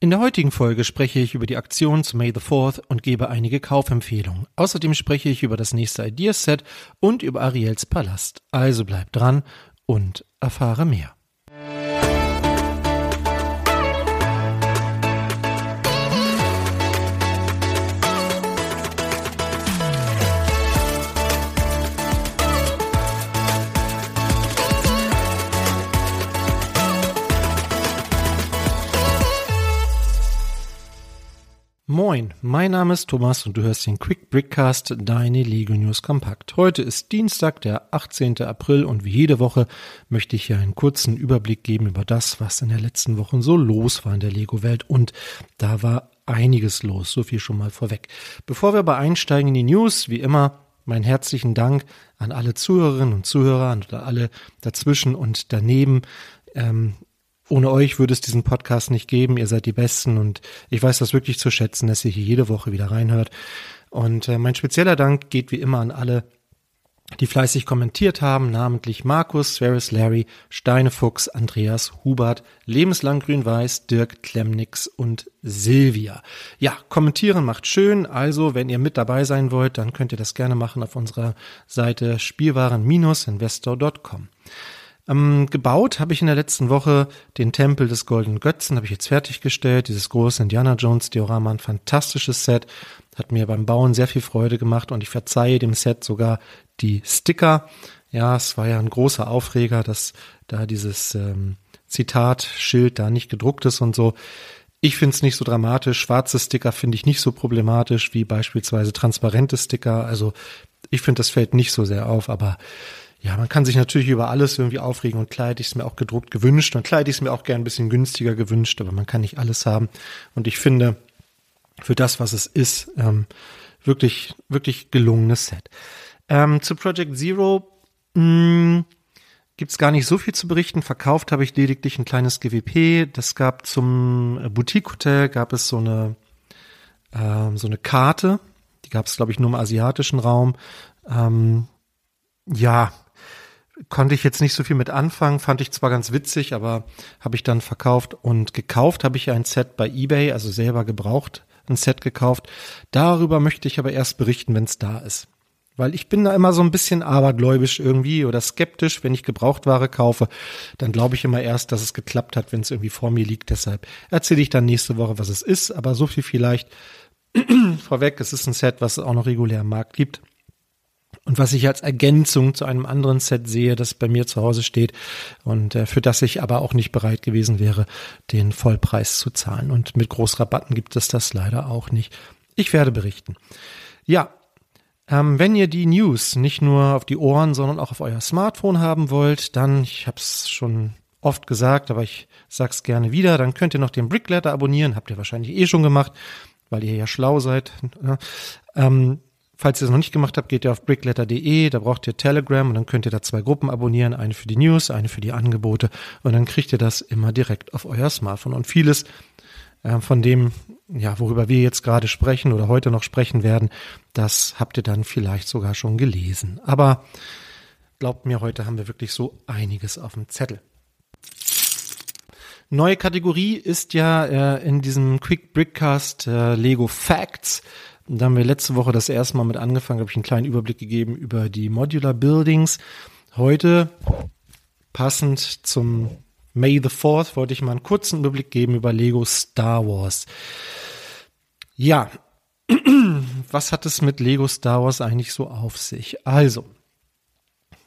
In der heutigen Folge spreche ich über die Aktion zu May the 4th und gebe einige Kaufempfehlungen. Außerdem spreche ich über das nächste Ideaset und über Ariels Palast. Also bleib dran und erfahre mehr. Moin, mein Name ist Thomas und du hörst den Quick Brickcast, deine Lego News Kompakt. Heute ist Dienstag, der 18. April und wie jede Woche möchte ich hier einen kurzen Überblick geben über das, was in der letzten Woche so los war in der Lego-Welt und da war einiges los, so viel schon mal vorweg. Bevor wir aber einsteigen in die News, wie immer meinen herzlichen Dank an alle Zuhörerinnen und Zuhörer und alle dazwischen und daneben. Ähm, ohne euch würde es diesen Podcast nicht geben. Ihr seid die Besten und ich weiß das wirklich zu schätzen, dass ihr hier jede Woche wieder reinhört. Und äh, mein spezieller Dank geht wie immer an alle, die fleißig kommentiert haben, namentlich Markus, Sveris Larry, Steinefuchs, Andreas, Hubert, Lebenslang Grün-Weiß, Dirk Klemnix und Silvia. Ja, kommentieren macht schön, also wenn ihr mit dabei sein wollt, dann könnt ihr das gerne machen auf unserer Seite spielwaren-investor.com. Ähm, gebaut habe ich in der letzten Woche den Tempel des Goldenen Götzen, habe ich jetzt fertiggestellt. Dieses große Indiana Jones Diorama, ein fantastisches Set, hat mir beim Bauen sehr viel Freude gemacht und ich verzeihe dem Set sogar die Sticker. Ja, es war ja ein großer Aufreger, dass da dieses ähm, Zitatschild da nicht gedruckt ist und so. Ich finde es nicht so dramatisch. Schwarze Sticker finde ich nicht so problematisch wie beispielsweise transparente Sticker. Also ich finde, das fällt nicht so sehr auf, aber ja, man kann sich natürlich über alles irgendwie aufregen und hätte ich es mir auch gedruckt gewünscht und hätte ich es mir auch gern ein bisschen günstiger gewünscht, aber man kann nicht alles haben. Und ich finde, für das, was es ist, ähm, wirklich, wirklich gelungenes Set. Ähm, zu Project Zero mh, gibt's gar nicht so viel zu berichten. Verkauft habe ich lediglich ein kleines GWP. Das gab zum Boutique Hotel gab es so eine ähm, so eine Karte. Die gab es, glaube ich, nur im asiatischen Raum. Ähm, ja, konnte ich jetzt nicht so viel mit anfangen, fand ich zwar ganz witzig, aber habe ich dann verkauft und gekauft habe ich ein Set bei eBay, also selber gebraucht ein Set gekauft. Darüber möchte ich aber erst berichten, wenn es da ist. Weil ich bin da immer so ein bisschen abergläubisch irgendwie oder skeptisch, wenn ich Gebrauchtware kaufe, dann glaube ich immer erst, dass es geklappt hat, wenn es irgendwie vor mir liegt. Deshalb erzähle ich dann nächste Woche, was es ist, aber so viel vielleicht vorweg. Es ist ein Set, was es auch noch regulär im Markt gibt und was ich als Ergänzung zu einem anderen Set sehe, das bei mir zu Hause steht und äh, für das ich aber auch nicht bereit gewesen wäre, den Vollpreis zu zahlen. Und mit Großrabatten gibt es das leider auch nicht. Ich werde berichten. Ja, ähm, wenn ihr die News nicht nur auf die Ohren, sondern auch auf euer Smartphone haben wollt, dann, ich habe es schon oft gesagt, aber ich sag's gerne wieder, dann könnt ihr noch den Brickletter abonnieren, habt ihr wahrscheinlich eh schon gemacht, weil ihr ja schlau seid. Ne? Ähm, Falls ihr es noch nicht gemacht habt, geht ihr auf brickletter.de, da braucht ihr Telegram und dann könnt ihr da zwei Gruppen abonnieren, eine für die News, eine für die Angebote und dann kriegt ihr das immer direkt auf euer Smartphone. Und vieles äh, von dem, ja, worüber wir jetzt gerade sprechen oder heute noch sprechen werden, das habt ihr dann vielleicht sogar schon gelesen. Aber glaubt mir, heute haben wir wirklich so einiges auf dem Zettel. Neue Kategorie ist ja äh, in diesem Quick Brickcast äh, Lego Facts. Da haben wir letzte Woche das erste Mal mit angefangen, habe ich einen kleinen Überblick gegeben über die Modular Buildings. Heute, passend zum May the 4th, wollte ich mal einen kurzen Überblick geben über Lego Star Wars. Ja, was hat es mit Lego Star Wars eigentlich so auf sich? Also,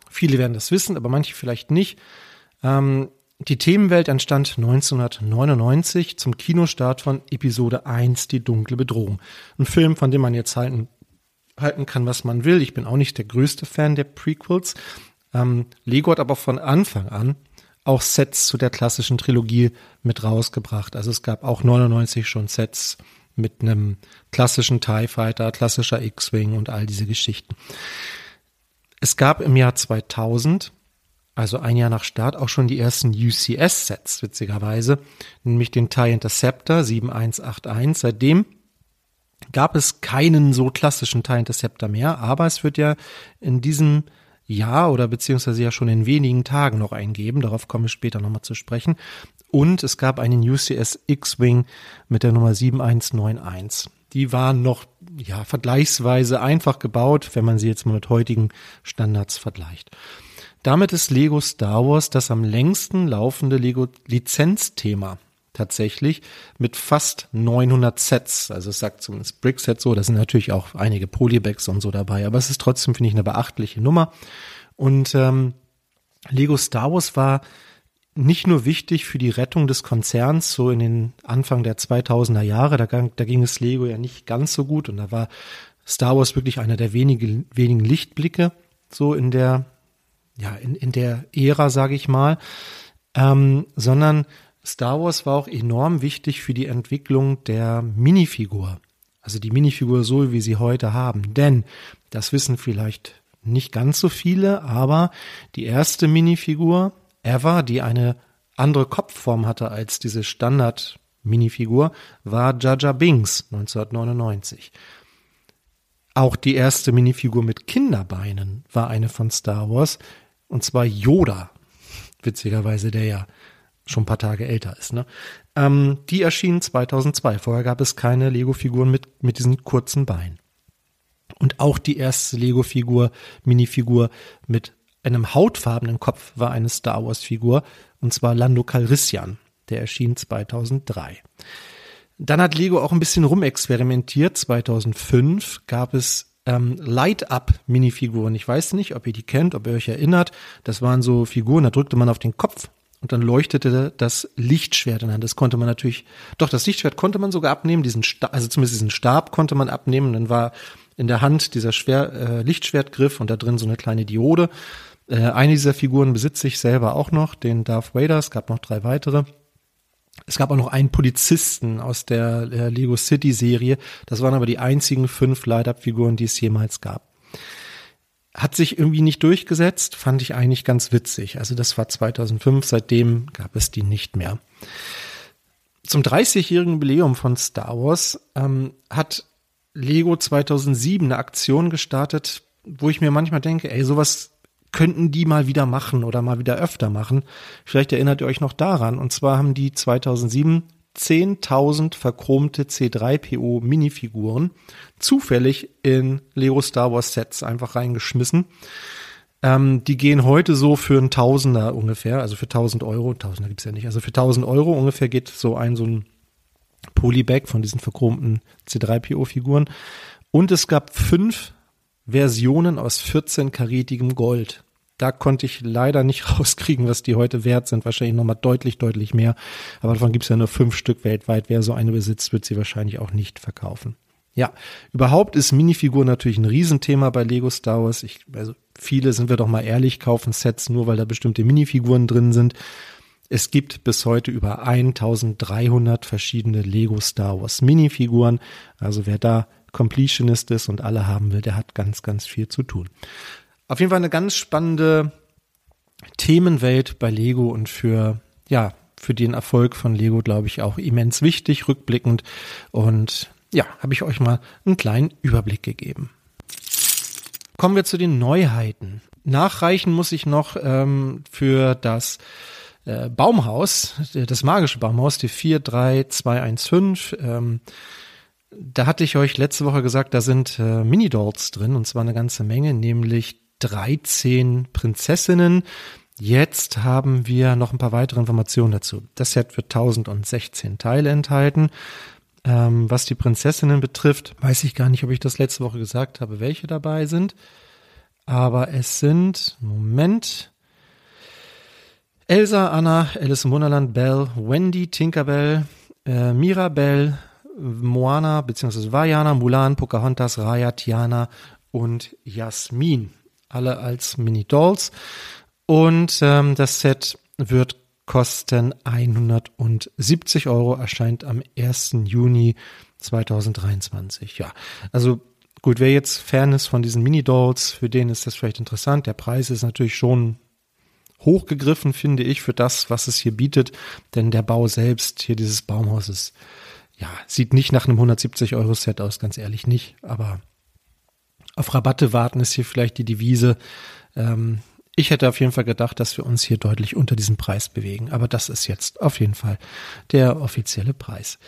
viele werden das wissen, aber manche vielleicht nicht. Ähm, die Themenwelt entstand 1999 zum Kinostart von Episode 1 Die dunkle Bedrohung. Ein Film, von dem man jetzt halten, halten kann, was man will. Ich bin auch nicht der größte Fan der Prequels. Ähm, Lego hat aber von Anfang an auch Sets zu der klassischen Trilogie mit rausgebracht. Also es gab auch 99 schon Sets mit einem klassischen TIE Fighter, klassischer X-Wing und all diese Geschichten. Es gab im Jahr 2000 also ein Jahr nach Start, auch schon die ersten UCS-Sets, witzigerweise, nämlich den TIE Interceptor 7181. Seitdem gab es keinen so klassischen TIE Interceptor mehr, aber es wird ja in diesem Jahr oder beziehungsweise ja schon in wenigen Tagen noch eingeben, darauf komme ich später nochmal zu sprechen. und es gab einen UCS X-Wing mit der Nummer 7191. Die waren noch ja vergleichsweise einfach gebaut, wenn man sie jetzt mal mit heutigen Standards vergleicht. Damit ist Lego Star Wars das am längsten laufende Lego Lizenzthema tatsächlich mit fast 900 Sets. Also es sagt zumindest Brickset so, da sind natürlich auch einige Polybags und so dabei, aber es ist trotzdem, finde ich, eine beachtliche Nummer. Und ähm, Lego Star Wars war nicht nur wichtig für die Rettung des Konzerns, so in den Anfang der 2000er Jahre, da, da ging es Lego ja nicht ganz so gut und da war Star Wars wirklich einer der wenigen, wenigen Lichtblicke, so in der, ja, in, in der Ära, sage ich mal, ähm, sondern Star Wars war auch enorm wichtig für die Entwicklung der Minifigur. Also die Minifigur so, wie sie heute haben. Denn, das wissen vielleicht nicht ganz so viele, aber die erste Minifigur ever, die eine andere Kopfform hatte als diese Standard Minifigur, war Jaja Binks 1999. Auch die erste Minifigur mit Kinderbeinen war eine von Star Wars, und zwar Yoda. Witzigerweise, der ja schon ein paar Tage älter ist. Ne? Ähm, die erschien 2002. Vorher gab es keine Lego-Figuren mit, mit diesen kurzen Beinen. Und auch die erste Lego-Figur, Minifigur mit einem hautfarbenen Kopf war eine Star Wars-Figur, und zwar Lando Calrissian. Der erschien 2003. Dann hat Lego auch ein bisschen rumexperimentiert. 2005 gab es ähm, Light-Up-Minifiguren. Ich weiß nicht, ob ihr die kennt, ob ihr euch erinnert. Das waren so Figuren, da drückte man auf den Kopf und dann leuchtete das Lichtschwert an. Das konnte man natürlich, doch das Lichtschwert konnte man sogar abnehmen, diesen Stab, also zumindest diesen Stab konnte man abnehmen. Dann war in der Hand dieser Schwer, äh, Lichtschwertgriff und da drin so eine kleine Diode. Äh, eine dieser Figuren besitze ich selber auch noch, den Darth Vader. Es gab noch drei weitere. Es gab auch noch einen Polizisten aus der Lego City Serie. Das waren aber die einzigen fünf Light-Up-Figuren, die es jemals gab hat sich irgendwie nicht durchgesetzt, fand ich eigentlich ganz witzig. Also das war 2005, seitdem gab es die nicht mehr. Zum 30-jährigen Jubiläum von Star Wars ähm, hat Lego 2007 eine Aktion gestartet, wo ich mir manchmal denke, ey, sowas könnten die mal wieder machen oder mal wieder öfter machen. Vielleicht erinnert ihr euch noch daran. Und zwar haben die 2007 10.000 verchromte C3PO Minifiguren zufällig in Lego Star Wars Sets einfach reingeschmissen. Ähm, die gehen heute so für ein Tausender ungefähr, also für 1000 Euro. Tausender gibt's ja nicht. Also für 1000 Euro ungefähr geht so ein so ein Polybag von diesen verchromten C3PO Figuren. Und es gab fünf Versionen aus 14 karätigem Gold. Da konnte ich leider nicht rauskriegen, was die heute wert sind. Wahrscheinlich nochmal deutlich, deutlich mehr. Aber davon gibt es ja nur fünf Stück weltweit. Wer so eine besitzt, wird sie wahrscheinlich auch nicht verkaufen. Ja, überhaupt ist Minifigur natürlich ein Riesenthema bei Lego Star Wars. Ich, also viele, sind wir doch mal ehrlich, kaufen Sets nur, weil da bestimmte Minifiguren drin sind. Es gibt bis heute über 1300 verschiedene Lego Star Wars Minifiguren. Also wer da Completionist ist und alle haben will, der hat ganz, ganz viel zu tun. Auf jeden Fall eine ganz spannende Themenwelt bei Lego und für, ja, für den Erfolg von Lego, glaube ich, auch immens wichtig, rückblickend. Und ja, habe ich euch mal einen kleinen Überblick gegeben. Kommen wir zu den Neuheiten. Nachreichen muss ich noch ähm, für das äh, Baumhaus, das magische Baumhaus, die 43215. Ähm, da hatte ich euch letzte Woche gesagt, da sind äh, Mini-Dolls drin und zwar eine ganze Menge, nämlich 13 Prinzessinnen. Jetzt haben wir noch ein paar weitere Informationen dazu. Das Set wird 1016 Teile enthalten. Ähm, was die Prinzessinnen betrifft, weiß ich gar nicht, ob ich das letzte Woche gesagt habe, welche dabei sind. Aber es sind, Moment, Elsa, Anna, Alice im Wunderland, Belle, Wendy, Tinkerbell, äh, Mirabelle, Moana bzw. Vajana, Mulan, Pocahontas, Raya, Tiana und Jasmin alle als Mini-Dolls. Und ähm, das Set wird kosten 170 Euro, erscheint am 1. Juni 2023. Ja, also gut, wer jetzt Fan ist von diesen Mini-Dolls, für den ist das vielleicht interessant. Der Preis ist natürlich schon hochgegriffen, finde ich, für das, was es hier bietet. Denn der Bau selbst hier dieses Baumhauses, ja, sieht nicht nach einem 170 Euro Set aus, ganz ehrlich nicht. Aber auf Rabatte warten ist hier vielleicht die Devise. Ähm, Ich hätte auf jeden Fall gedacht, dass wir uns hier deutlich unter diesem Preis bewegen. Aber das ist jetzt auf jeden Fall der offizielle Preis.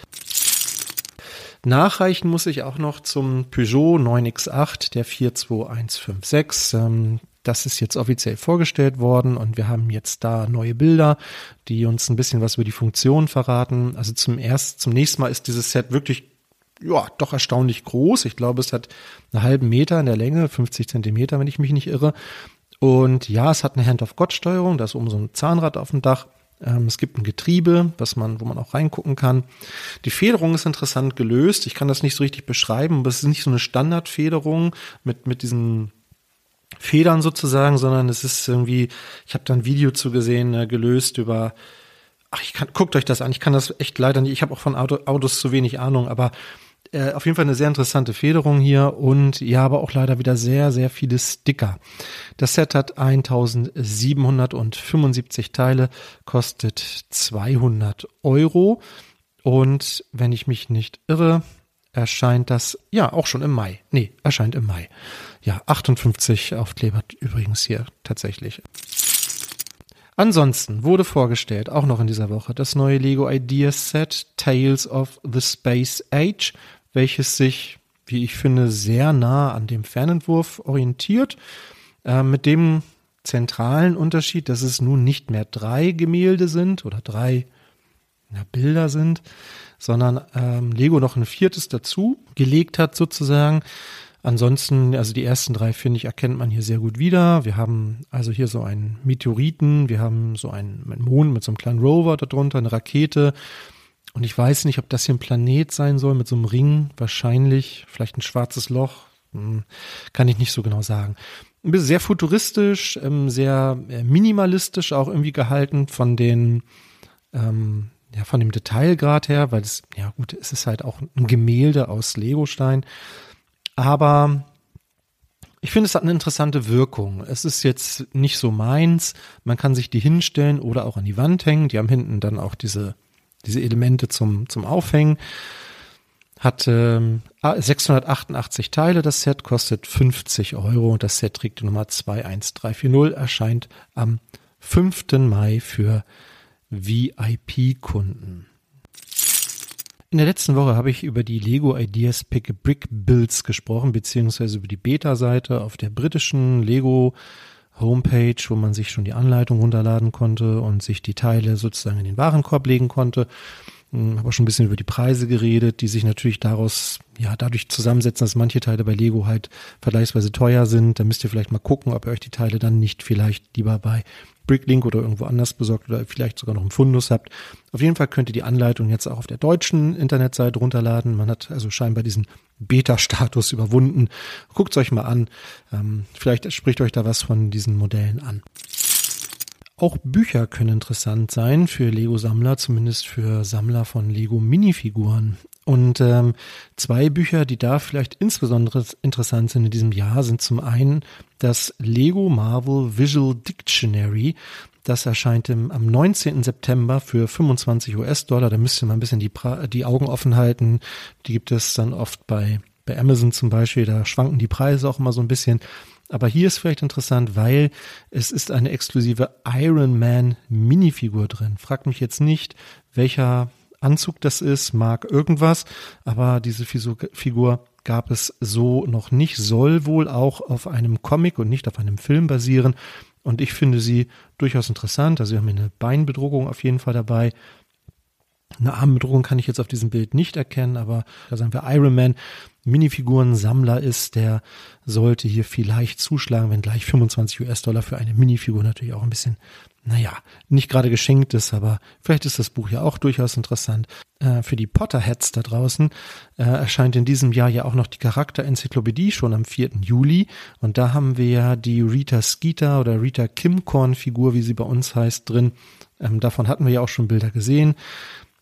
Nachreichen muss ich auch noch zum Peugeot 9X8, der 42156. Ähm, das ist jetzt offiziell vorgestellt worden und wir haben jetzt da neue Bilder, die uns ein bisschen was über die Funktion verraten. Also zum ersten, zum nächsten Mal ist dieses Set wirklich ja, doch erstaunlich groß. Ich glaube, es hat einen halben Meter in der Länge, 50 Zentimeter, wenn ich mich nicht irre. Und ja, es hat eine Hand-of-God-Steuerung, da ist oben so ein Zahnrad auf dem Dach. Ähm, es gibt ein Getriebe, was man, wo man auch reingucken kann. Die Federung ist interessant gelöst. Ich kann das nicht so richtig beschreiben, aber es ist nicht so eine Standardfederung mit, mit diesen Federn sozusagen, sondern es ist irgendwie, ich habe da ein Video zu gesehen, äh, gelöst über, ach, ich kann, guckt euch das an, ich kann das echt leider nicht, ich habe auch von Auto, Autos zu wenig Ahnung, aber äh, auf jeden Fall eine sehr interessante Federung hier und ja, aber auch leider wieder sehr, sehr viele Sticker. Das Set hat 1775 Teile, kostet 200 Euro und wenn ich mich nicht irre, erscheint das ja auch schon im Mai. Nee, erscheint im Mai. Ja, 58 Aufkleber übrigens hier tatsächlich. Ansonsten wurde vorgestellt, auch noch in dieser Woche, das neue Lego Ideas Set Tales of the Space Age welches sich, wie ich finde, sehr nah an dem Fernentwurf orientiert, äh, mit dem zentralen Unterschied, dass es nun nicht mehr drei Gemälde sind oder drei na, Bilder sind, sondern ähm, Lego noch ein viertes dazu gelegt hat sozusagen. Ansonsten, also die ersten drei, finde ich, erkennt man hier sehr gut wieder. Wir haben also hier so einen Meteoriten, wir haben so einen, Mond mit so einem kleinen Rover darunter, eine Rakete, und ich weiß nicht, ob das hier ein Planet sein soll mit so einem Ring. Wahrscheinlich, vielleicht ein schwarzes Loch. Hm, kann ich nicht so genau sagen. Ein bisschen sehr futuristisch, ähm, sehr äh, minimalistisch auch irgendwie gehalten von den, ähm, ja, von dem Detailgrad her, weil es, ja gut, es ist halt auch ein Gemälde aus Legostein. Aber ich finde, es hat eine interessante Wirkung. Es ist jetzt nicht so meins. Man kann sich die hinstellen oder auch an die Wand hängen. Die haben hinten dann auch diese diese Elemente zum, zum Aufhängen. Hat ähm, 688 Teile, das Set kostet 50 Euro das Set trägt die Nummer 21340, erscheint am 5. Mai für VIP-Kunden. In der letzten Woche habe ich über die Lego Ideas Pick a Brick Builds gesprochen, beziehungsweise über die Beta-Seite auf der britischen Lego Homepage, wo man sich schon die Anleitung runterladen konnte und sich die Teile sozusagen in den Warenkorb legen konnte. Hm, habe auch schon ein bisschen über die Preise geredet, die sich natürlich daraus, ja, dadurch zusammensetzen, dass manche Teile bei Lego halt vergleichsweise teuer sind. Da müsst ihr vielleicht mal gucken, ob ihr euch die Teile dann nicht vielleicht lieber bei Bricklink oder irgendwo anders besorgt oder vielleicht sogar noch einen Fundus habt. Auf jeden Fall könnt ihr die Anleitung jetzt auch auf der deutschen Internetseite runterladen. Man hat also scheinbar diesen Beta-Status überwunden. Guckt es euch mal an. Ähm, vielleicht spricht euch da was von diesen Modellen an. Auch Bücher können interessant sein für Lego-Sammler, zumindest für Sammler von Lego-Minifiguren. Und ähm, zwei Bücher, die da vielleicht insbesondere interessant sind in diesem Jahr, sind zum einen das Lego Marvel Visual Dictionary. Das erscheint im, am 19. September für 25 US-Dollar. Da müsst ihr mal ein bisschen die, die Augen offen halten. Die gibt es dann oft bei, bei Amazon zum Beispiel. Da schwanken die Preise auch immer so ein bisschen. Aber hier ist vielleicht interessant, weil es ist eine exklusive Iron Man Minifigur drin. Fragt mich jetzt nicht, welcher Anzug das ist, mag irgendwas, aber diese Figur gab es so noch nicht, soll wohl auch auf einem Comic und nicht auf einem Film basieren. Und ich finde sie durchaus interessant. Also wir haben hier eine Beinbedruckung auf jeden Fall dabei. Eine Armbedruckung kann ich jetzt auf diesem Bild nicht erkennen, aber da sagen wir Iron Man Minifiguren-Sammler ist, der sollte hier vielleicht zuschlagen, wenn gleich 25 US-Dollar für eine Minifigur natürlich auch ein bisschen, naja, nicht gerade geschenkt ist, aber vielleicht ist das Buch ja auch durchaus interessant. Äh, für die Potterheads da draußen äh, erscheint in diesem Jahr ja auch noch die Charakterenzyklopädie schon am 4. Juli und da haben wir ja die Rita Skeeter oder Rita Kimcorn-Figur, wie sie bei uns heißt, drin. Ähm, davon hatten wir ja auch schon Bilder gesehen.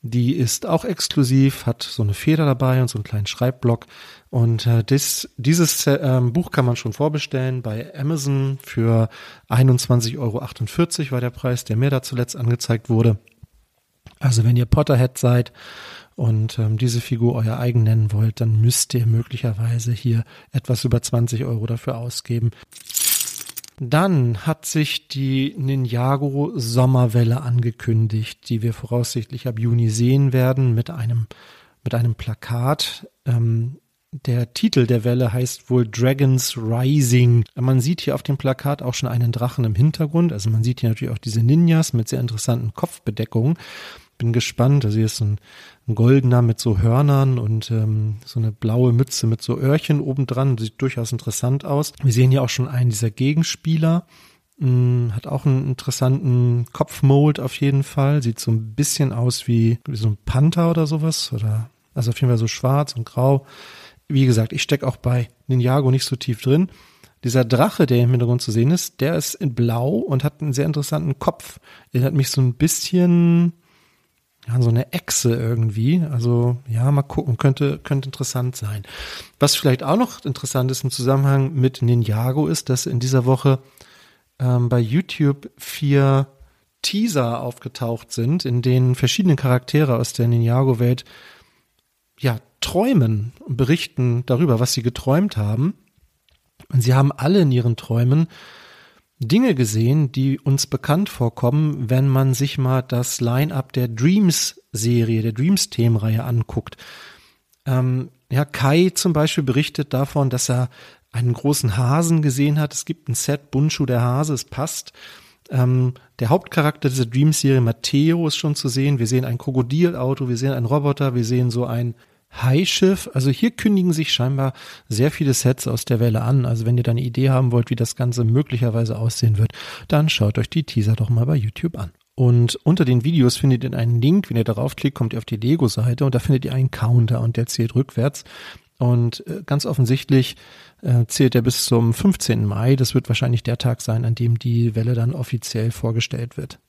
Die ist auch exklusiv, hat so eine Feder dabei und so einen kleinen Schreibblock. Und äh, das, dieses äh, Buch kann man schon vorbestellen bei Amazon für 21,48 Euro war der Preis, der mir da zuletzt angezeigt wurde. Also wenn ihr Potterhead seid und ähm, diese Figur euer eigen nennen wollt, dann müsst ihr möglicherweise hier etwas über 20 Euro dafür ausgeben. Dann hat sich die Ninjago Sommerwelle angekündigt, die wir voraussichtlich ab Juni sehen werden mit einem, mit einem Plakat. Ähm, der Titel der Welle heißt wohl Dragons Rising. Man sieht hier auf dem Plakat auch schon einen Drachen im Hintergrund. Also man sieht hier natürlich auch diese Ninjas mit sehr interessanten Kopfbedeckungen. Bin gespannt. Also hier ist ein, ein goldener mit so Hörnern und ähm, so eine blaue Mütze mit so Öhrchen obendran. Sieht durchaus interessant aus. Wir sehen hier auch schon einen dieser Gegenspieler. Hm, hat auch einen interessanten Kopfmold auf jeden Fall. Sieht so ein bisschen aus wie, wie so ein Panther oder sowas. Oder also auf jeden Fall so schwarz und grau wie gesagt, ich stecke auch bei Ninjago nicht so tief drin. Dieser Drache, der im Hintergrund zu sehen ist, der ist in Blau und hat einen sehr interessanten Kopf. Erinnert mich so ein bisschen an so eine Echse irgendwie. Also ja, mal gucken, könnte, könnte interessant sein. Was vielleicht auch noch interessant ist im Zusammenhang mit Ninjago ist, dass in dieser Woche ähm, bei YouTube vier Teaser aufgetaucht sind, in denen verschiedene Charaktere aus der Ninjago-Welt ja, träumen und berichten darüber, was sie geträumt haben. Und sie haben alle in ihren Träumen Dinge gesehen, die uns bekannt vorkommen, wenn man sich mal das Line-up der Dreams-Serie, der Dreams-Themenreihe anguckt. Ähm, ja, Kai zum Beispiel berichtet davon, dass er einen großen Hasen gesehen hat. Es gibt ein Set Bunshu der Hase, es passt. Ähm, der Hauptcharakter dieser Dreams-Serie, Matteo, ist schon zu sehen. Wir sehen ein Krokodilauto, wir sehen einen Roboter, wir sehen so ein Highschiff. Also hier kündigen sich scheinbar sehr viele Sets aus der Welle an. Also wenn ihr da eine Idee haben wollt, wie das Ganze möglicherweise aussehen wird, dann schaut euch die Teaser doch mal bei YouTube an. Und unter den Videos findet ihr einen Link. Wenn ihr darauf klickt, kommt ihr auf die Lego-Seite und da findet ihr einen Counter und der zählt rückwärts. Und äh, ganz offensichtlich äh, zählt er bis zum 15. Mai. Das wird wahrscheinlich der Tag sein, an dem die Welle dann offiziell vorgestellt wird.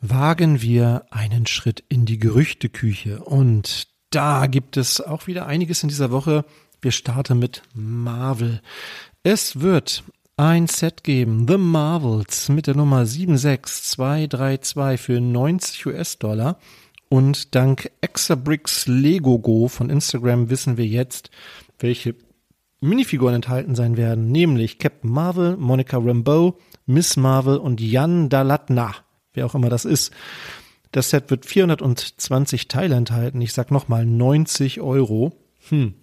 Wagen wir einen Schritt in die Gerüchteküche und da gibt es auch wieder einiges in dieser Woche. Wir starten mit Marvel. Es wird ein Set geben, The Marvels, mit der Nummer 76232 für 90 US-Dollar. Und dank Exabricks Lego Go von Instagram wissen wir jetzt, welche Minifiguren enthalten sein werden, nämlich Captain Marvel, Monica Rambeau, Miss Marvel und Jan Dalatna, wer auch immer das ist. Das Set wird 420 Teile enthalten. Ich sag nochmal 90 Euro. Hm.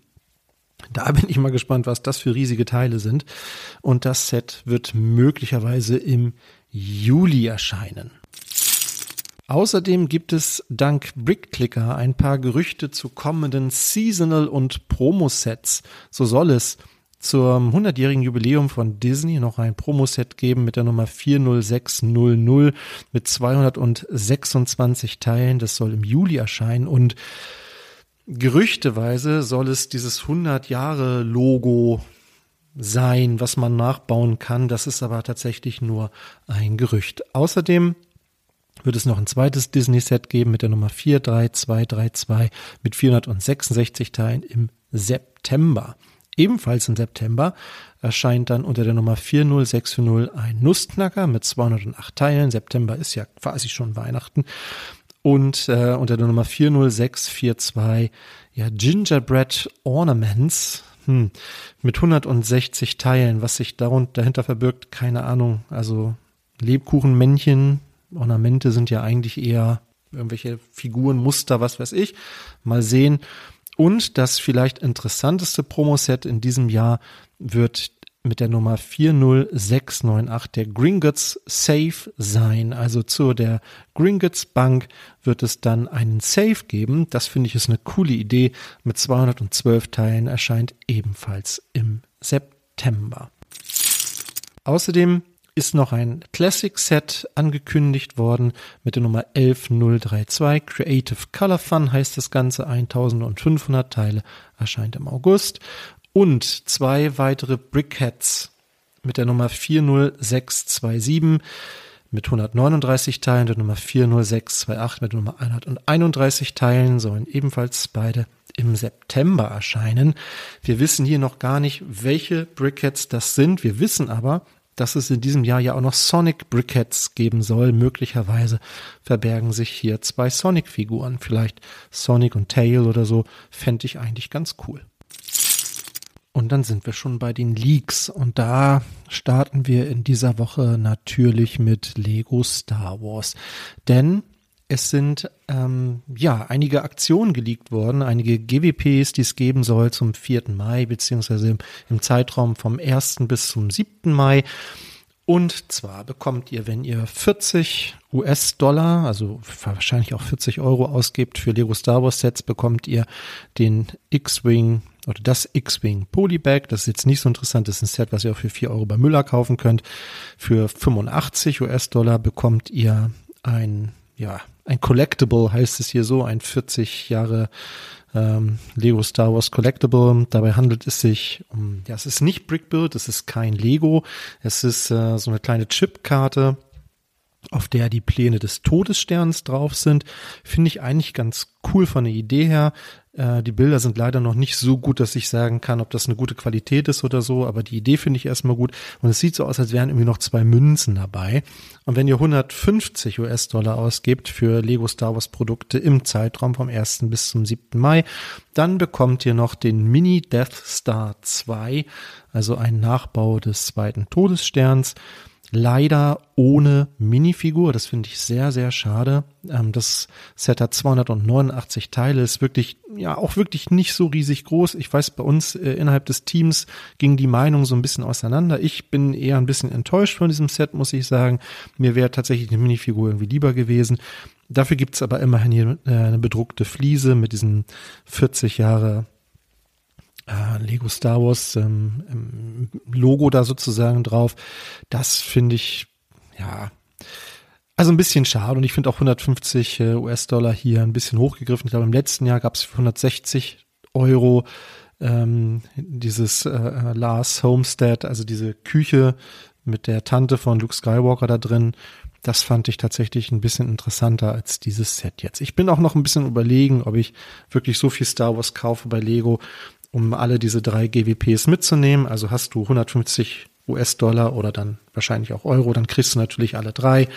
Da bin ich mal gespannt, was das für riesige Teile sind. Und das Set wird möglicherweise im Juli erscheinen. Außerdem gibt es dank BrickClicker ein paar Gerüchte zu kommenden Seasonal- und Promo-Sets. So soll es zum 100-jährigen Jubiläum von Disney noch ein Promoset geben mit der Nummer 40600 mit 226 Teilen. Das soll im Juli erscheinen und gerüchteweise soll es dieses 100 Jahre Logo sein, was man nachbauen kann. Das ist aber tatsächlich nur ein Gerücht. Außerdem wird es noch ein zweites Disney-Set geben mit der Nummer 43232 mit 466 Teilen im September. Ebenfalls im September erscheint dann unter der Nummer 40640 ein Nussknacker mit 208 Teilen. September ist ja quasi schon Weihnachten. Und äh, unter der Nummer 40642 ja Gingerbread Ornaments hm, mit 160 Teilen. Was sich darunter, dahinter verbirgt, keine Ahnung. Also Lebkuchenmännchen, Ornamente sind ja eigentlich eher irgendwelche Figuren, Muster, was weiß ich. Mal sehen. Und das vielleicht interessanteste Promoset in diesem Jahr wird mit der Nummer 40698 der Gringotts Safe sein. Also zu der Gringotts Bank wird es dann einen Safe geben. Das finde ich ist eine coole Idee. Mit 212 Teilen erscheint ebenfalls im September. Außerdem ist noch ein Classic Set angekündigt worden mit der Nummer 11032. Creative Color Fun heißt das Ganze. 1500 Teile erscheint im August. Und zwei weitere Brickheads mit der Nummer 40627 mit 139 Teilen, der Nummer 40628 mit der Nummer 131 Teilen sollen ebenfalls beide im September erscheinen. Wir wissen hier noch gar nicht, welche Brickheads das sind. Wir wissen aber, dass es in diesem Jahr ja auch noch Sonic Briquettes geben soll. Möglicherweise verbergen sich hier zwei Sonic-Figuren. Vielleicht Sonic und Tail oder so. Fände ich eigentlich ganz cool. Und dann sind wir schon bei den Leaks. Und da starten wir in dieser Woche natürlich mit Lego Star Wars. Denn es sind ähm, ja einige Aktionen geleakt worden, einige GWPs, die es geben soll zum 4. Mai, beziehungsweise im, Zeitraum vom 1. bis zum 7. Mai. Und zwar bekommt ihr, wenn ihr 40 US-Dollar, also wahrscheinlich auch 40 Euro ausgebt für Lego Star Wars Sets, bekommt ihr den X-Wing oder das X-Wing Polybag. Das ist jetzt nicht so interessant. Das ist ein Set, was ihr auch für 4 Euro bei Müller kaufen könnt. Für 85 US-Dollar bekommt ihr ein, ja, ein Collectible heißt es hier so, ein 40 Jahre ähm, Lego Star Wars Collectible. Dabei handelt es sich um, ja, es ist nicht Brickbuild, es ist kein Lego, es ist äh, so eine kleine Chipkarte auf der die Pläne des Todessterns drauf sind, finde ich eigentlich ganz cool von der Idee her. Äh, die Bilder sind leider noch nicht so gut, dass ich sagen kann, ob das eine gute Qualität ist oder so, aber die Idee finde ich erstmal gut. Und es sieht so aus, als wären irgendwie noch zwei Münzen dabei. Und wenn ihr 150 US-Dollar ausgebt für Lego Star Wars Produkte im Zeitraum vom 1. bis zum 7. Mai, dann bekommt ihr noch den Mini Death Star 2, also ein Nachbau des zweiten Todessterns. Leider ohne Minifigur. Das finde ich sehr, sehr schade. Ähm, das Set hat 289 Teile, ist wirklich, ja, auch wirklich nicht so riesig groß. Ich weiß, bei uns äh, innerhalb des Teams ging die Meinung so ein bisschen auseinander. Ich bin eher ein bisschen enttäuscht von diesem Set, muss ich sagen. Mir wäre tatsächlich eine Minifigur irgendwie lieber gewesen. Dafür gibt's aber immerhin hier äh, eine bedruckte Fliese mit diesen 40 Jahre äh, Lego Star Wars ähm, Logo da sozusagen drauf. Das finde ich, ja, also ein bisschen schade und ich finde auch 150 äh, US-Dollar hier ein bisschen hochgegriffen. Ich glaube, im letzten Jahr gab es für 160 Euro ähm, dieses äh, äh, Lars Homestead, also diese Küche mit der Tante von Luke Skywalker da drin. Das fand ich tatsächlich ein bisschen interessanter als dieses Set jetzt. Ich bin auch noch ein bisschen überlegen, ob ich wirklich so viel Star Wars kaufe bei Lego, um alle diese drei GWPs mitzunehmen. Also hast du 150 US-Dollar oder dann wahrscheinlich auch Euro, dann kriegst du natürlich alle drei.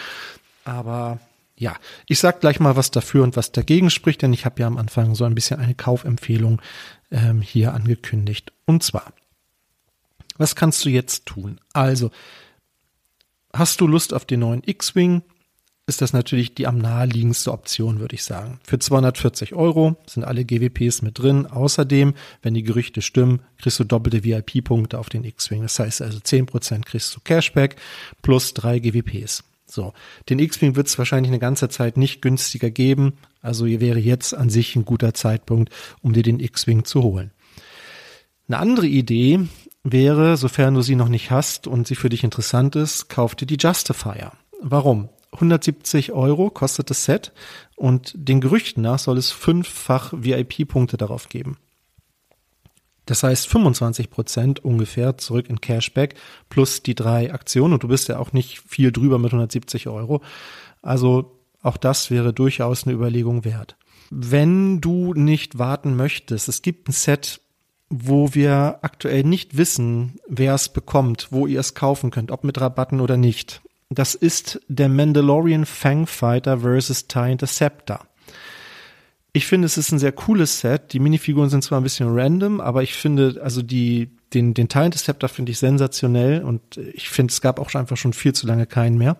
Aber ja, ich sag gleich mal, was dafür und was dagegen spricht, denn ich habe ja am Anfang so ein bisschen eine Kaufempfehlung ähm, hier angekündigt. Und zwar, was kannst du jetzt tun? Also, hast du Lust auf den neuen X-Wing? Ist das natürlich die am naheliegendste Option, würde ich sagen. Für 240 Euro sind alle GWPs mit drin. Außerdem, wenn die Gerüchte stimmen, kriegst du doppelte VIP-Punkte auf den X-Wing. Das heißt also 10% kriegst du Cashback plus drei GWPs. So, den X-Wing wird es wahrscheinlich eine ganze Zeit nicht günstiger geben. Also hier wäre jetzt an sich ein guter Zeitpunkt, um dir den X-Wing zu holen. Eine andere Idee wäre, sofern du sie noch nicht hast und sie für dich interessant ist, kauf dir die Justifier. Warum? 170 Euro kostet das Set und den Gerüchten nach soll es fünffach VIP-Punkte darauf geben. Das heißt 25 Prozent ungefähr zurück in Cashback plus die drei Aktionen und du bist ja auch nicht viel drüber mit 170 Euro. Also auch das wäre durchaus eine Überlegung wert. Wenn du nicht warten möchtest, es gibt ein Set, wo wir aktuell nicht wissen, wer es bekommt, wo ihr es kaufen könnt, ob mit Rabatten oder nicht. Das ist der Mandalorian Fangfighter vs. TIE Interceptor. Ich finde, es ist ein sehr cooles Set. Die Minifiguren sind zwar ein bisschen random, aber ich finde, also die, den, den TIE Interceptor finde ich sensationell und ich finde, es gab auch einfach schon viel zu lange keinen mehr.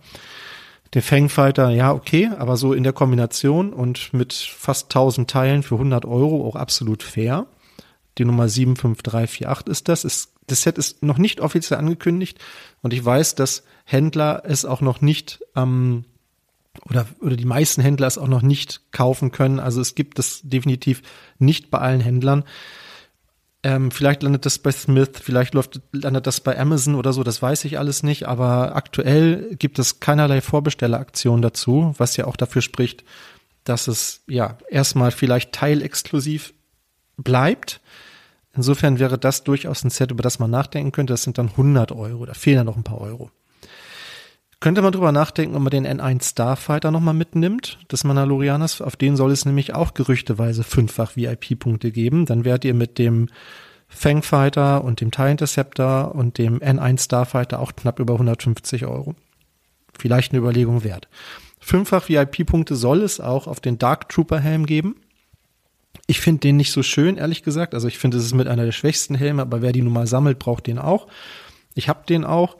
Der Fangfighter, ja, okay, aber so in der Kombination und mit fast 1000 Teilen für 100 Euro auch absolut fair. Die Nummer 75348 ist das. Ist, das Set ist noch nicht offiziell angekündigt und ich weiß, dass Händler es auch noch nicht ähm, oder, oder die meisten Händler es auch noch nicht kaufen können. Also es gibt es definitiv nicht bei allen Händlern. Ähm, vielleicht landet das bei Smith, vielleicht läuft, landet das bei Amazon oder so, das weiß ich alles nicht, aber aktuell gibt es keinerlei Vorbestelleraktion dazu, was ja auch dafür spricht, dass es ja erstmal vielleicht teilexklusiv bleibt. Insofern wäre das durchaus ein Set, über das man nachdenken könnte. Das sind dann 100 Euro, da fehlen ja noch ein paar Euro. Könnte man drüber nachdenken, ob man den N1 Starfighter nochmal mitnimmt, des Mandalorianers. Auf den soll es nämlich auch gerüchteweise fünffach VIP-Punkte geben. Dann werdet ihr mit dem Fangfighter und dem TIE Interceptor und dem N1 Starfighter auch knapp über 150 Euro. Vielleicht eine Überlegung wert. Fünffach VIP-Punkte soll es auch auf den Dark Trooper Helm geben. Ich finde den nicht so schön, ehrlich gesagt. Also ich finde, es ist mit einer der schwächsten Helme, aber wer die nun mal sammelt, braucht den auch. Ich habe den auch.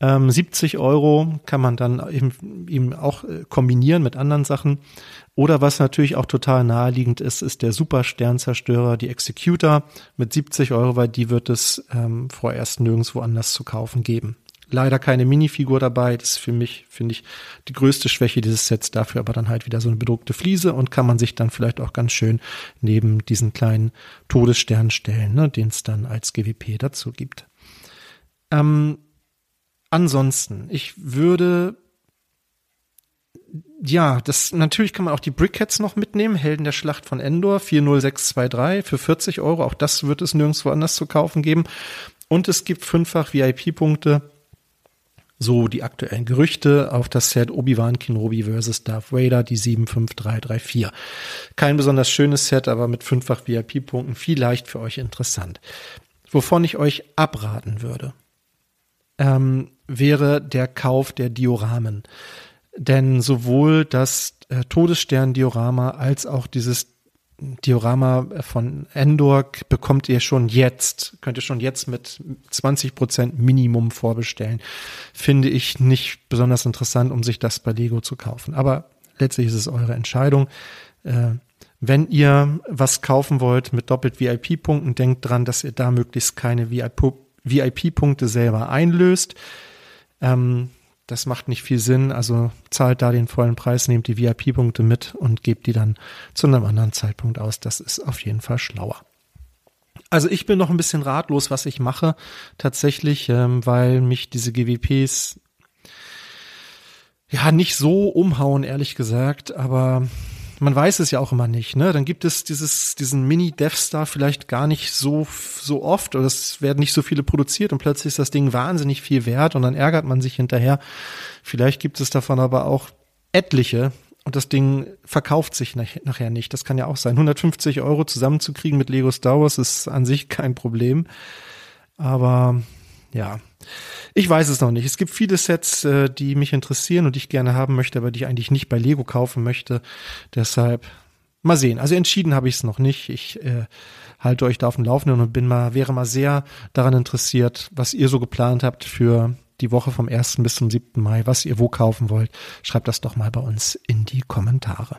Ähm, 70 Euro kann man dann eben, eben auch äh, kombinieren mit anderen Sachen. Oder was natürlich auch total naheliegend ist, ist der Super-Sternzerstörer, die Executor mit 70 Euro, weil die wird es ähm, vorerst nirgendwo anders zu kaufen geben. Leider keine Minifigur dabei. Das ist für mich, finde ich, die größte Schwäche dieses Sets. Dafür aber dann halt wieder so eine bedruckte Fliese und kann man sich dann vielleicht auch ganz schön neben diesen kleinen Todesstern stellen, ne, den es dann als GWP dazu gibt. Ähm, ansonsten, ich würde ja, das natürlich kann man auch die Brickheads noch mitnehmen, Helden der Schlacht von Endor 40623 für 40 Euro. Auch das wird es nirgendwo anders zu kaufen geben. Und es gibt fünffach VIP-Punkte. So die aktuellen Gerüchte auf das Set Obi-Wan Kenobi vs. Darth Vader, die 75334. Kein besonders schönes Set, aber mit fünffach VIP-Punkten vielleicht für euch interessant. Wovon ich euch abraten würde ähm, wäre der Kauf der Dioramen. Denn sowohl das äh, Todesstern-Diorama als auch dieses Diorama von Endor bekommt ihr schon jetzt, könnt ihr schon jetzt mit 20 Prozent Minimum vorbestellen. Finde ich nicht besonders interessant, um sich das bei Lego zu kaufen. Aber letztlich ist es eure Entscheidung. Äh, wenn ihr was kaufen wollt mit doppelt VIP-Punkten, denkt dran, dass ihr da möglichst keine VIP VIP-Punkte selber einlöst. Ähm, das macht nicht viel Sinn, also zahlt da den vollen Preis, nehmt die VIP-Punkte mit und gebt die dann zu einem anderen Zeitpunkt aus. Das ist auf jeden Fall schlauer. Also ich bin noch ein bisschen ratlos, was ich mache, tatsächlich, ähm, weil mich diese GWPs ja nicht so umhauen, ehrlich gesagt, aber man weiß es ja auch immer nicht, ne? Dann gibt es dieses, diesen Mini-Death Star vielleicht gar nicht so, so oft oder es werden nicht so viele produziert und plötzlich ist das Ding wahnsinnig viel wert und dann ärgert man sich hinterher. Vielleicht gibt es davon aber auch etliche und das Ding verkauft sich nachher nicht. Das kann ja auch sein. 150 Euro zusammenzukriegen mit Lego Star Wars ist an sich kein Problem. Aber ja, ich weiß es noch nicht. Es gibt viele Sets, äh, die mich interessieren und die ich gerne haben möchte, aber die ich eigentlich nicht bei Lego kaufen möchte. Deshalb mal sehen. Also entschieden habe ich es noch nicht. Ich äh, halte euch da auf dem Laufenden und bin mal, wäre mal sehr daran interessiert, was ihr so geplant habt für die Woche vom 1. bis zum 7. Mai, was ihr wo kaufen wollt. Schreibt das doch mal bei uns in die Kommentare.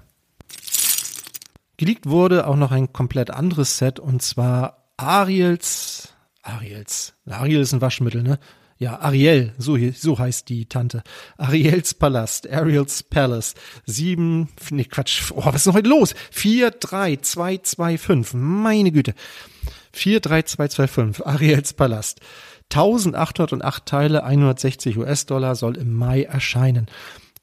Geleakt wurde auch noch ein komplett anderes Set und zwar Ariels Ariels. Ariel ist ein Waschmittel, ne? Ja, Ariel, so, so heißt die Tante. Ariels Palast, Ariels Palace. Sieben, nee, Quatsch, oh, was ist denn heute los? Vier, drei, zwei, zwei, fünf. Meine Güte. Vier, drei, zwei, zwei, fünf. Ariels Palast. 1808 Teile, 160 US-Dollar soll im Mai erscheinen.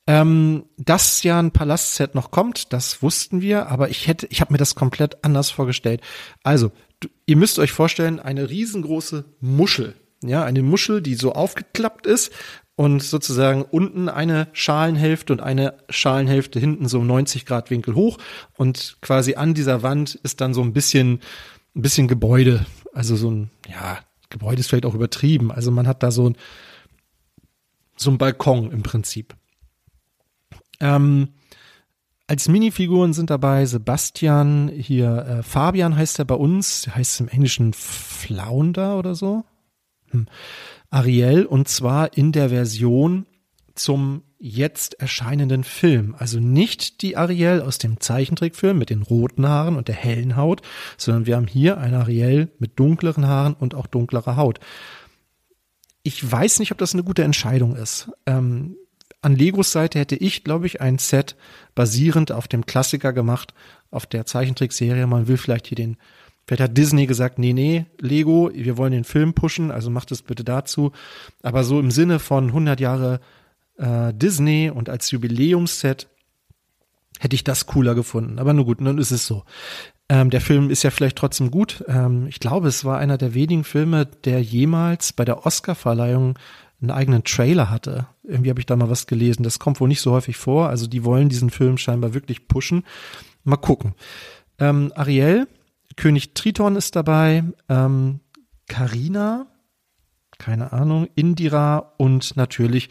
Ähm, dass ja ein Palastset noch kommt, das wussten wir, aber ich hätte, ich habe mir das komplett anders vorgestellt. Also ihr müsst euch vorstellen, eine riesengroße Muschel. Ja, eine Muschel, die so aufgeklappt ist und sozusagen unten eine Schalenhälfte und eine Schalenhälfte hinten so 90 Grad Winkel hoch und quasi an dieser Wand ist dann so ein bisschen, ein bisschen Gebäude. Also so ein, ja, Gebäude ist vielleicht auch übertrieben. Also man hat da so ein, so ein Balkon im Prinzip. Ähm, als Minifiguren sind dabei Sebastian, hier äh, Fabian heißt er bei uns, der heißt im Englischen Flounder oder so. Hm. Ariel und zwar in der Version zum jetzt erscheinenden Film. Also nicht die Ariel aus dem Zeichentrickfilm mit den roten Haaren und der hellen Haut, sondern wir haben hier eine Ariel mit dunkleren Haaren und auch dunklerer Haut. Ich weiß nicht, ob das eine gute Entscheidung ist. Ähm, an Legos Seite hätte ich, glaube ich, ein Set basierend auf dem Klassiker gemacht, auf der Zeichentrickserie. Man will vielleicht hier den, vielleicht hat Disney gesagt, nee, nee, Lego, wir wollen den Film pushen, also macht es bitte dazu. Aber so im Sinne von 100 Jahre äh, Disney und als Jubiläumsset hätte ich das cooler gefunden. Aber nur gut, nun ist es so. Ähm, der Film ist ja vielleicht trotzdem gut. Ähm, ich glaube, es war einer der wenigen Filme, der jemals bei der Oscarverleihung einen eigenen Trailer hatte. Irgendwie habe ich da mal was gelesen. Das kommt wohl nicht so häufig vor. Also die wollen diesen Film scheinbar wirklich pushen. Mal gucken. Ähm, Ariel, König Triton ist dabei. Ähm, Carina, keine Ahnung, Indira und natürlich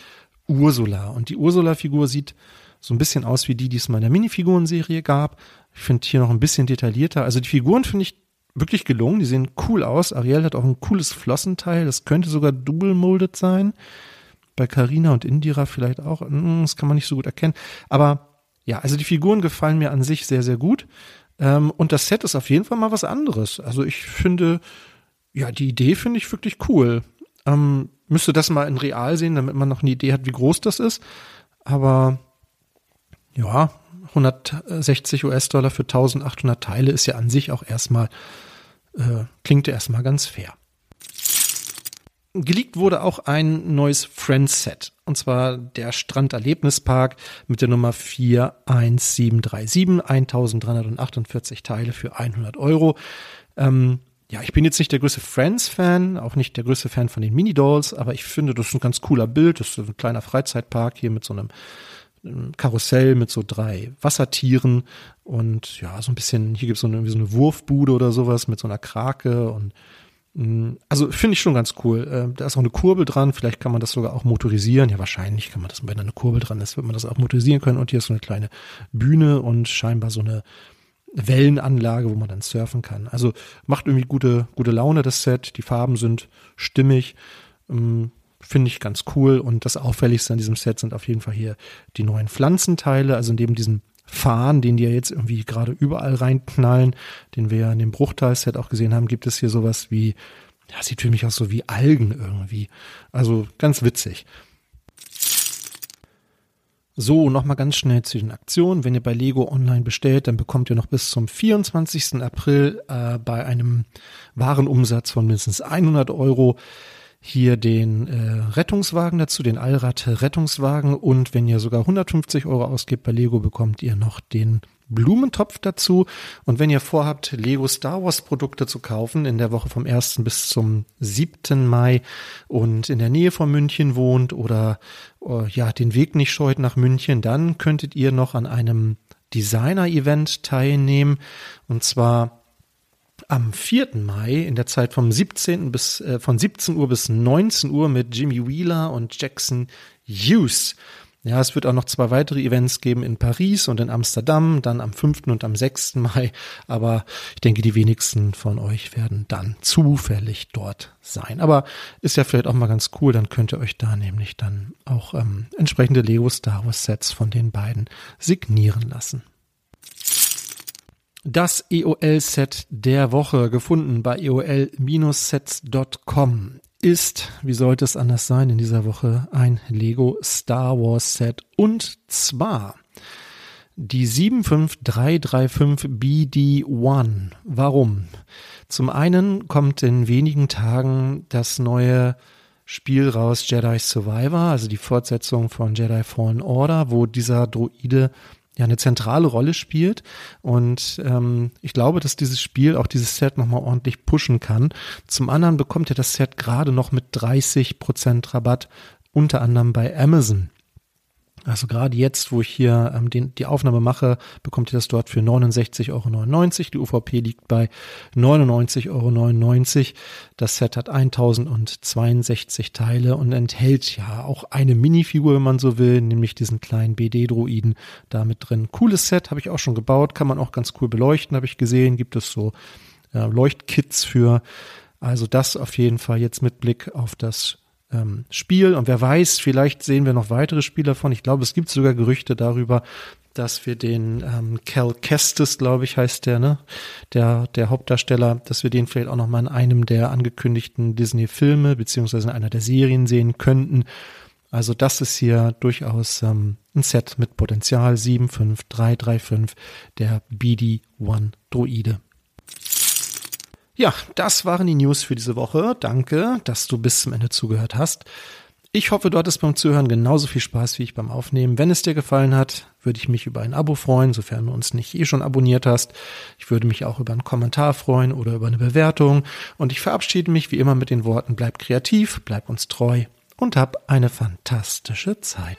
Ursula. Und die Ursula-Figur sieht so ein bisschen aus wie die, die es mal in der Minifigurenserie gab. Ich finde hier noch ein bisschen detaillierter. Also die Figuren finde ich wirklich gelungen. Die sehen cool aus. Ariel hat auch ein cooles Flossenteil. Das könnte sogar double molded sein. Bei Carina und Indira vielleicht auch. Hm, das kann man nicht so gut erkennen. Aber ja, also die Figuren gefallen mir an sich sehr, sehr gut. Ähm, und das Set ist auf jeden Fall mal was anderes. Also ich finde, ja, die Idee finde ich wirklich cool. Ähm, müsste das mal in real sehen, damit man noch eine Idee hat, wie groß das ist. Aber ja, 160 US-Dollar für 1800 Teile ist ja an sich auch erstmal, äh, klingt ja erstmal ganz fair. Geleakt wurde auch ein neues Friends-Set. Und zwar der Stranderlebnispark mit der Nummer 41737, 1348 Teile für 100 Euro. Ähm, ja, ich bin jetzt nicht der größte Friends-Fan, auch nicht der größte Fan von den Mini-Dolls, aber ich finde, das ist ein ganz cooler Bild. Das ist ein kleiner Freizeitpark hier mit so einem Karussell mit so drei Wassertieren und ja, so ein bisschen, hier gibt es so eine, so eine Wurfbude oder sowas mit so einer Krake und mm, also finde ich schon ganz cool. Äh, da ist auch eine Kurbel dran, vielleicht kann man das sogar auch motorisieren. Ja, wahrscheinlich kann man das, wenn da eine Kurbel dran ist, wird man das auch motorisieren können. Und hier ist so eine kleine Bühne und scheinbar so eine Wellenanlage, wo man dann surfen kann. Also macht irgendwie gute, gute Laune, das Set. Die Farben sind stimmig. Finde ich ganz cool. Und das Auffälligste an diesem Set sind auf jeden Fall hier die neuen Pflanzenteile, also neben diesem Fahnen, den die ja jetzt irgendwie gerade überall reinknallen, den wir ja in dem Bruchteil-Set auch gesehen haben, gibt es hier sowas wie, ja, sieht für mich aus so wie Algen irgendwie. Also ganz witzig. So, nochmal ganz schnell zu den Aktionen. Wenn ihr bei Lego online bestellt, dann bekommt ihr noch bis zum 24. April äh, bei einem Warenumsatz von mindestens 100 Euro hier den äh, Rettungswagen dazu, den Allrad-Rettungswagen und wenn ihr sogar 150 Euro ausgibt bei Lego, bekommt ihr noch den Blumentopf dazu. Und wenn ihr vorhabt, Lego Star Wars Produkte zu kaufen, in der Woche vom 1. bis zum 7. Mai und in der Nähe von München wohnt oder äh, ja, den Weg nicht scheut nach München, dann könntet ihr noch an einem Designer-Event teilnehmen. Und zwar am 4. Mai in der Zeit vom 17. bis äh, von 17 Uhr bis 19 Uhr mit Jimmy Wheeler und Jackson Hughes. Ja, es wird auch noch zwei weitere Events geben in Paris und in Amsterdam, dann am 5. und am 6. Mai. Aber ich denke, die wenigsten von euch werden dann zufällig dort sein. Aber ist ja vielleicht auch mal ganz cool, dann könnt ihr euch da nämlich dann auch ähm, entsprechende Lego Star Wars Sets von den beiden signieren lassen. Das EOL-Set der Woche gefunden bei eol-sets.com ist, wie sollte es anders sein, in dieser Woche ein Lego Star Wars Set und zwar die 75335 BD1. Warum? Zum einen kommt in wenigen Tagen das neue Spiel raus Jedi Survivor, also die Fortsetzung von Jedi Fallen Order, wo dieser Droide ja eine zentrale Rolle spielt. Und ähm, ich glaube, dass dieses Spiel auch dieses Set nochmal ordentlich pushen kann. Zum anderen bekommt ihr das Set gerade noch mit 30 Prozent Rabatt, unter anderem bei Amazon. Also gerade jetzt, wo ich hier ähm, den, die Aufnahme mache, bekommt ihr das dort für 69,99 Euro. Die UVP liegt bei 99,99 Euro. Das Set hat 1062 Teile und enthält ja auch eine Minifigur, wenn man so will, nämlich diesen kleinen BD-Droiden da mit drin. Cooles Set, habe ich auch schon gebaut, kann man auch ganz cool beleuchten, habe ich gesehen. Gibt es so äh, Leuchtkits für. Also das auf jeden Fall jetzt mit Blick auf das ähm, Spiel. Und wer weiß, vielleicht sehen wir noch weitere Spiele davon. Ich glaube, es gibt sogar Gerüchte darüber, dass wir den ähm, Cal Kestis, glaube ich, heißt der, ne? Der, der Hauptdarsteller, dass wir den vielleicht auch noch mal in einem der angekündigten Disney-Filme beziehungsweise in einer der Serien sehen könnten. Also das ist hier durchaus ähm, ein Set mit Potenzial 75335, der BD-1 Droide. Ja, das waren die News für diese Woche. Danke, dass du bis zum Ende zugehört hast. Ich hoffe, du hattest beim Zuhören genauso viel Spaß wie ich beim Aufnehmen. Wenn es dir gefallen hat, würde ich mich über ein Abo freuen, sofern du uns nicht eh schon abonniert hast. Ich würde mich auch über einen Kommentar freuen oder über eine Bewertung. Und ich verabschiede mich wie immer mit den Worten, bleib kreativ, bleib uns treu und hab eine fantastische Zeit.